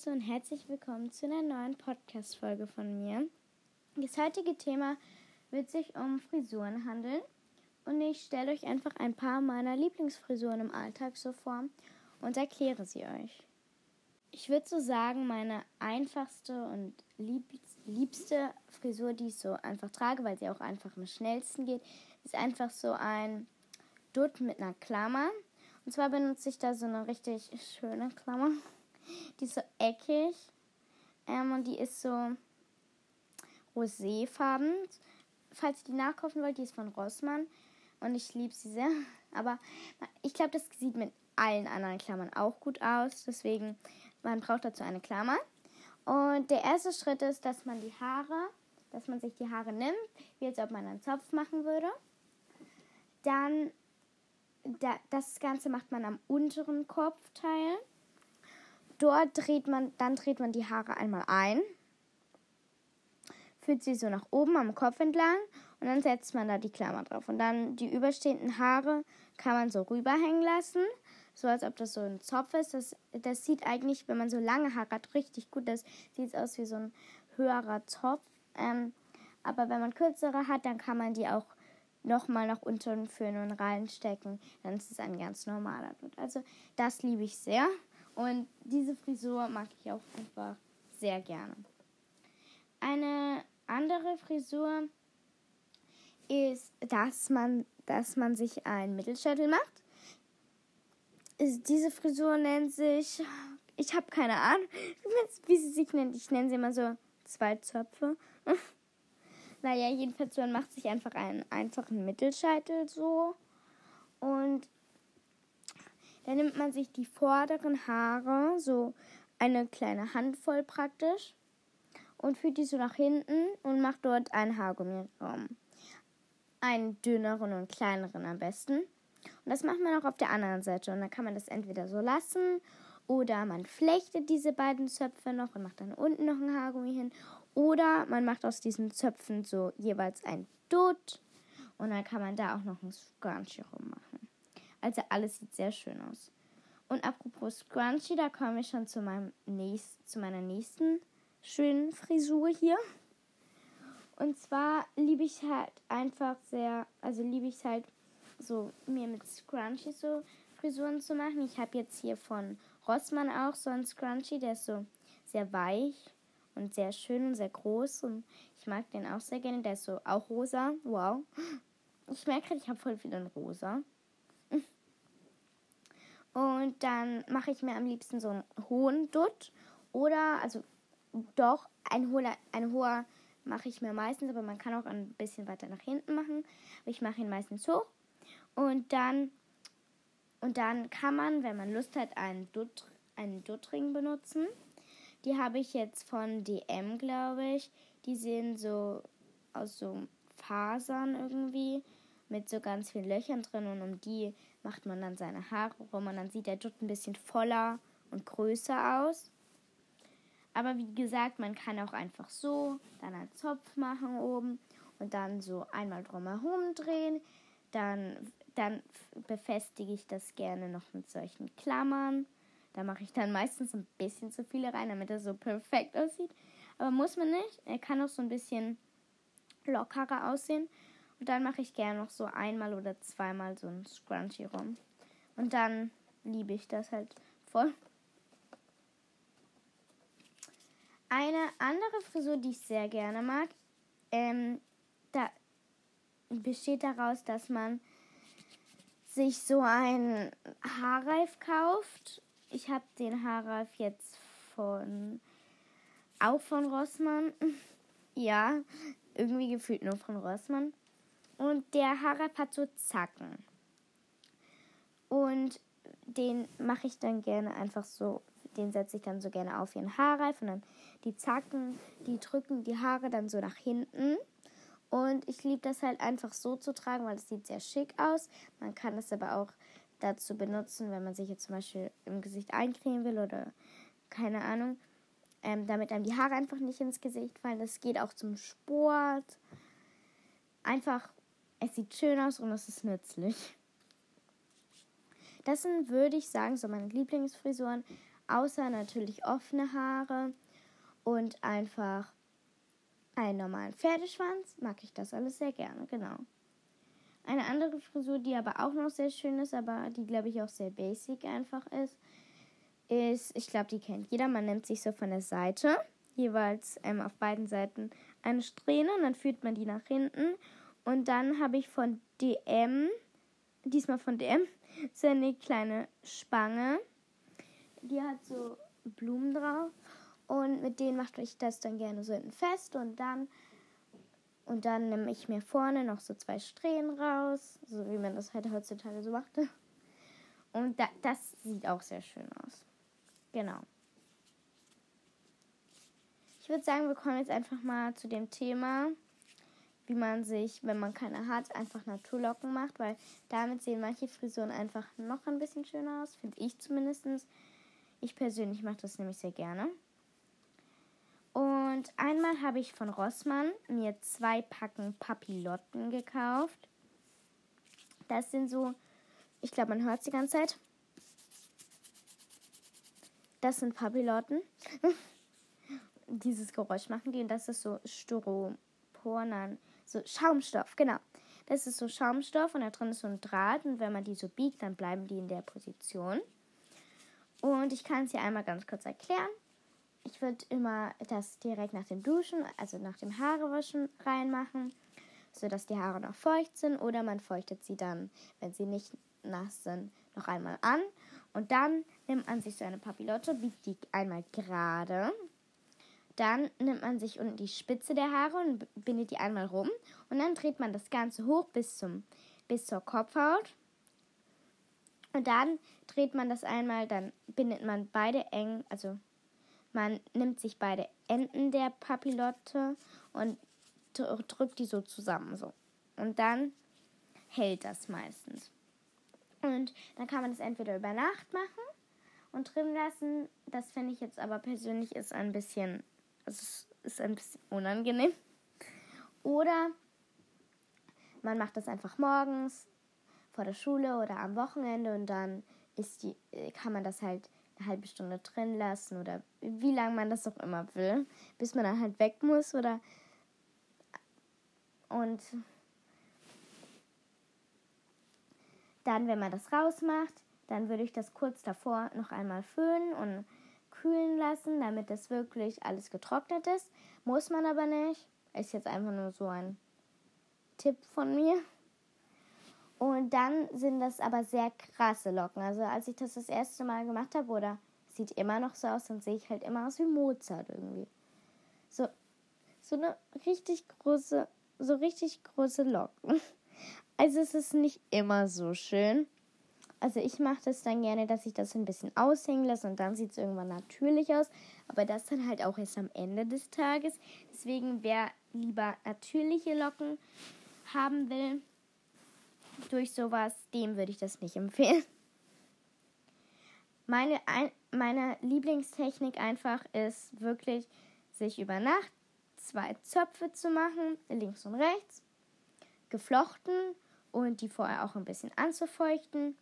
Leute und herzlich willkommen zu einer neuen Podcast-Folge von mir. Das heutige Thema wird sich um Frisuren handeln und ich stelle euch einfach ein paar meiner Lieblingsfrisuren im Alltag so vor und erkläre sie euch. Ich würde so sagen, meine einfachste und liebste Frisur, die ich so einfach trage, weil sie auch einfach am schnellsten geht, ist einfach so ein Dutt mit einer Klammer. Und zwar benutze ich da so eine richtig schöne Klammer. Die ist so eckig. Ähm, und die ist so roséfarben. Falls ihr die nachkaufen wollt, die ist von Rossmann. Und ich liebe sie sehr. Aber ich glaube, das sieht mit allen anderen Klammern auch gut aus. Deswegen, man braucht dazu eine Klammer. Und der erste Schritt ist, dass man die Haare, dass man sich die Haare nimmt, wie als ob man einen Zopf machen würde. Dann, da, das Ganze macht man am unteren Kopfteil. Dort dreht man, dann dreht man die Haare einmal ein, führt sie so nach oben am Kopf entlang und dann setzt man da die Klammer drauf. Und dann die überstehenden Haare kann man so rüberhängen lassen, so als ob das so ein Zopf ist. Das, das sieht eigentlich, wenn man so lange Haare hat, richtig gut. Das sieht aus wie so ein höherer Zopf. Ähm, aber wenn man kürzere hat, dann kann man die auch nochmal nach unten führen und reinstecken. Dann ist es ein ganz normaler Dutt. Also das liebe ich sehr. Und diese Frisur mag ich auch einfach sehr gerne. Eine andere Frisur ist, dass man, dass man sich einen Mittelschädel macht. Diese Frisur nennt sich, ich habe keine Ahnung, wie sie sich nennt. Ich nenne sie immer so zwei Zöpfe. naja, jedenfalls man macht sich einfach einen einfachen Mittelscheitel so. Und dann nimmt man sich die vorderen Haare, so eine kleine Handvoll praktisch, und führt die so nach hinten und macht dort einen Haargummiraum. Einen dünneren und kleineren am besten. Und das macht man auch auf der anderen Seite. Und dann kann man das entweder so lassen oder man flechtet diese beiden Zöpfe noch und macht dann unten noch ein Haargummi hin. Oder man macht aus diesen Zöpfen so jeweils ein Dutt und dann kann man da auch noch ein Scrunchie rummachen. Also alles sieht sehr schön aus. Und apropos Scrunchie, da komme ich schon zu, meinem nächst, zu meiner nächsten schönen Frisur hier. Und zwar liebe ich halt einfach sehr, also liebe ich halt so, mir mit Scrunchie so Frisuren zu machen. Ich habe jetzt hier von Rossmann auch so einen Scrunchie, der ist so sehr weich und sehr schön und sehr groß. Und ich mag den auch sehr gerne. Der ist so auch rosa. Wow. Ich merke gerade, ich habe voll viel in rosa. Und dann mache ich mir am liebsten so einen hohen Dutt. Oder, also doch, ein hoher, ein hoher mache ich mir meistens, aber man kann auch ein bisschen weiter nach hinten machen. Ich mache ihn meistens hoch. Und dann, und dann kann man, wenn man Lust hat, einen, Dutt, einen Duttring benutzen. Die habe ich jetzt von DM, glaube ich. Die sehen so aus so Fasern irgendwie mit so ganz vielen Löchern drin und um die macht man dann seine Haare rum und dann sieht der Dutt ein bisschen voller und größer aus. Aber wie gesagt, man kann auch einfach so dann einen Zopf machen oben und dann so einmal drumherum drehen. Dann, dann befestige ich das gerne noch mit solchen Klammern. Da mache ich dann meistens ein bisschen zu viele rein, damit er so perfekt aussieht. Aber muss man nicht. Er kann auch so ein bisschen lockerer aussehen. Und dann mache ich gerne noch so einmal oder zweimal so ein Scrunchie rum. Und dann liebe ich das halt voll. Eine andere Frisur, die ich sehr gerne mag, ähm, da besteht daraus, dass man sich so einen Haarreif kauft. Ich habe den Haarreif jetzt von auch von Rossmann. ja, irgendwie gefühlt nur von Rossmann. Und der Haarreif hat so Zacken. Und den mache ich dann gerne einfach so, den setze ich dann so gerne auf ihren Haarreif und dann die Zacken, die drücken die Haare dann so nach hinten. Und ich liebe das halt einfach so zu tragen, weil es sieht sehr schick aus. Man kann es aber auch dazu benutzen, wenn man sich jetzt zum Beispiel im Gesicht eincremen will oder keine Ahnung, ähm, damit einem die Haare einfach nicht ins Gesicht fallen. Das geht auch zum Sport. Einfach es sieht schön aus und es ist nützlich. Das sind, würde ich sagen, so meine Lieblingsfrisuren. außer natürlich offene Haare und einfach einen normalen Pferdeschwanz, mag ich das alles sehr gerne, genau. Eine andere Frisur, die aber auch noch sehr schön ist, aber die, glaube ich, auch sehr basic einfach ist, ist, ich glaube, die kennt jeder. Man nimmt sich so von der Seite, jeweils ähm, auf beiden Seiten eine Strähne und dann führt man die nach hinten. Und dann habe ich von DM, diesmal von DM, so eine kleine Spange. Die hat so Blumen drauf. Und mit denen mache ich das dann gerne so hinten fest. Und dann, und dann nehme ich mir vorne noch so zwei Strähnen raus. So wie man das halt heutzutage so machte. Und da, das sieht auch sehr schön aus. Genau. Ich würde sagen, wir kommen jetzt einfach mal zu dem Thema, wie man sich, wenn man keine hat, einfach Naturlocken macht, weil damit sehen manche Frisuren einfach noch ein bisschen schöner aus, finde ich zumindest. Ich persönlich mache das nämlich sehr gerne. Und einmal habe ich von Rossmann mir zwei Packen Papillotten gekauft. Das sind so, ich glaube, man hört es die ganze Zeit. Das sind Papillotten. Dieses Geräusch machen die und das ist so Styropor, nein, so Schaumstoff, genau. Das ist so Schaumstoff und da drin ist so ein Draht und wenn man die so biegt, dann bleiben die in der Position. Und ich kann es hier einmal ganz kurz erklären. Ich würde immer das direkt nach dem Duschen, also nach dem Haarewaschen reinmachen, sodass die Haare noch feucht sind. Oder man feuchtet sie dann, wenn sie nicht nass sind, noch einmal an. Und dann nimmt man sich so eine Papillotte, biegt die einmal gerade. Dann nimmt man sich unten die Spitze der Haare und bindet die einmal rum. Und dann dreht man das Ganze hoch bis, zum, bis zur Kopfhaut. Und dann dreht man das einmal, dann bindet man beide eng, also man nimmt sich beide Enden der Papillotte und drückt die so zusammen so. Und dann hält das meistens. Und dann kann man das entweder über Nacht machen und drin lassen. Das finde ich jetzt aber persönlich ist ein bisschen, also es ist ein bisschen unangenehm. Oder man macht das einfach morgens vor der Schule oder am Wochenende und dann ist die, kann man das halt eine halbe Stunde drin lassen oder wie lange man das auch immer will, bis man dann halt weg muss oder und dann, wenn man das rausmacht, dann würde ich das kurz davor noch einmal föhnen und kühlen lassen, damit das wirklich alles getrocknet ist. Muss man aber nicht. Ist jetzt einfach nur so ein Tipp von mir. Und dann sind das aber sehr krasse Locken. Also als ich das das erste Mal gemacht habe, oder sieht immer noch so aus, dann sehe ich halt immer aus wie Mozart irgendwie. So, so eine richtig große, so richtig große Locken. Also es ist nicht immer so schön. Also ich mache das dann gerne, dass ich das ein bisschen aushängen lasse und dann sieht es irgendwann natürlich aus. Aber das dann halt auch erst am Ende des Tages. Deswegen, wer lieber natürliche Locken haben will, durch sowas, dem würde ich das nicht empfehlen. Meine, ein, meine Lieblingstechnik einfach ist wirklich, sich über Nacht zwei Zöpfe zu machen, links und rechts, geflochten und die vorher auch ein bisschen anzufeuchten.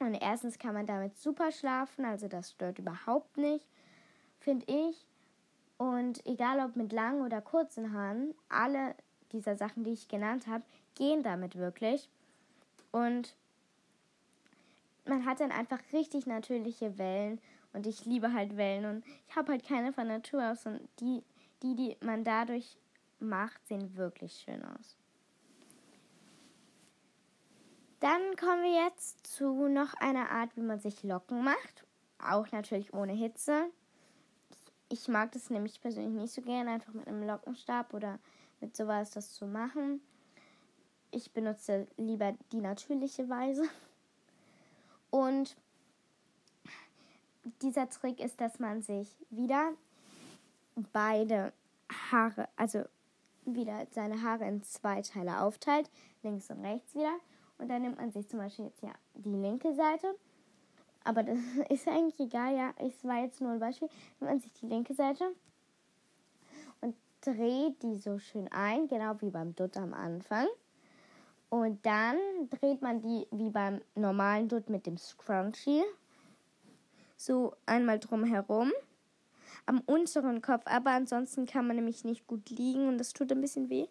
Und erstens kann man damit super schlafen, also das stört überhaupt nicht, finde ich. Und egal ob mit langen oder kurzen Haaren, alle dieser Sachen, die ich genannt habe, gehen damit wirklich. Und man hat dann einfach richtig natürliche Wellen. Und ich liebe halt Wellen. Und ich habe halt keine von Natur aus. Und die, die, die man dadurch macht, sehen wirklich schön aus. Dann kommen wir jetzt zu noch einer Art, wie man sich Locken macht. Auch natürlich ohne Hitze. Ich mag das nämlich persönlich nicht so gerne, einfach mit einem Lockenstab oder mit sowas das zu machen. Ich benutze lieber die natürliche Weise. Und dieser Trick ist, dass man sich wieder beide Haare, also wieder seine Haare in zwei Teile aufteilt, links und rechts wieder. Und dann nimmt man sich zum Beispiel jetzt ja die linke Seite. Aber das ist eigentlich egal, ja. Es war jetzt nur ein Beispiel. Nimmt man sich die linke Seite und dreht die so schön ein, genau wie beim Dutt am Anfang. Und dann dreht man die wie beim normalen Dutt mit dem Scrunchie so einmal drumherum. Am unteren Kopf, aber ansonsten kann man nämlich nicht gut liegen und das tut ein bisschen weh.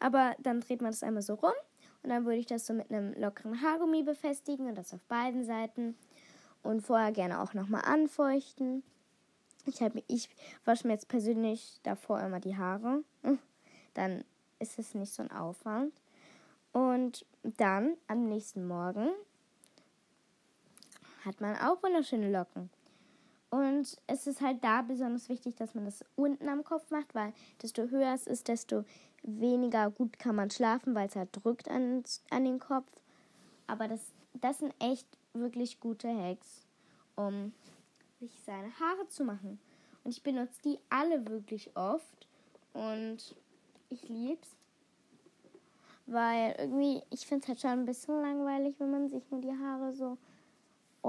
Aber dann dreht man das einmal so rum und dann würde ich das so mit einem lockeren Haargummi befestigen und das auf beiden Seiten. Und vorher gerne auch nochmal anfeuchten. Ich, hab, ich wasche mir jetzt persönlich davor immer die Haare. Dann ist es nicht so ein Aufwand. Und dann am nächsten Morgen hat man auch wunderschöne Locken. Und es ist halt da besonders wichtig, dass man das unten am Kopf macht, weil desto höher es ist, desto weniger gut kann man schlafen, weil es halt drückt an, an den Kopf. Aber das, das sind echt wirklich gute Hacks, um sich seine Haare zu machen. Und ich benutze die alle wirklich oft. Und ich lieb's. Weil irgendwie, ich finde es halt schon ein bisschen langweilig, wenn man sich nur die Haare so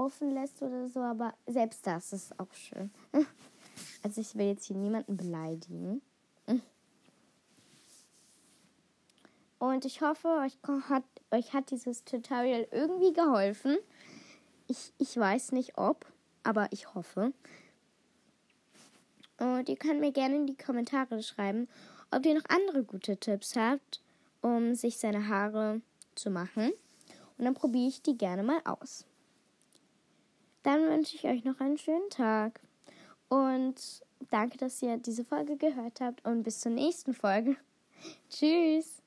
offen lässt oder so. Aber selbst das ist auch schön. Also ich will jetzt hier niemanden beleidigen. Und ich hoffe, euch hat, euch hat dieses Tutorial irgendwie geholfen. Ich, ich weiß nicht ob, aber ich hoffe. Und ihr könnt mir gerne in die Kommentare schreiben, ob ihr noch andere gute Tipps habt, um sich seine Haare zu machen. Und dann probiere ich die gerne mal aus. Dann wünsche ich euch noch einen schönen Tag. Und danke, dass ihr diese Folge gehört habt. Und bis zur nächsten Folge. Tschüss.